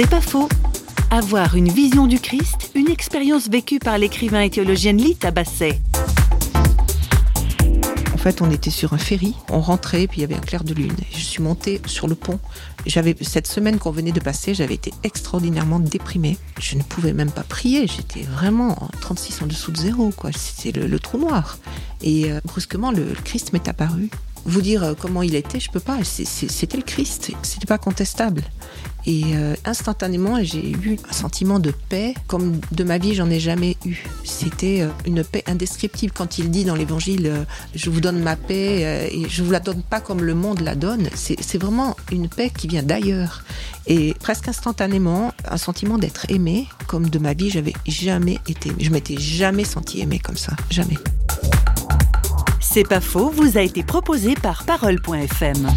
C'est pas faux. Avoir une vision du Christ, une expérience vécue par l'écrivain et théologienne Lita Basset. En fait, on était sur un ferry, on rentrait, puis il y avait un clair de lune. Je suis montée sur le pont. J'avais cette semaine qu'on venait de passer, j'avais été extraordinairement déprimée. Je ne pouvais même pas prier. J'étais vraiment en 36 en dessous de zéro, quoi. C'était le, trou noir. Et euh, brusquement, le Christ m'est apparu vous dire euh, comment il était, je peux pas. C'était le Christ, c'était pas contestable. Et euh, instantanément, j'ai eu un sentiment de paix comme de ma vie j'en ai jamais eu. C'était euh, une paix indescriptible quand il dit dans l'Évangile "Je vous donne ma paix et je vous la donne pas comme le monde la donne". C'est vraiment une paix qui vient d'ailleurs. Et presque instantanément, un sentiment d'être aimé comme de ma vie j'avais jamais été. Je m'étais jamais senti aimé comme ça, jamais. C'est pas faux, vous a été proposé par Parole.fm.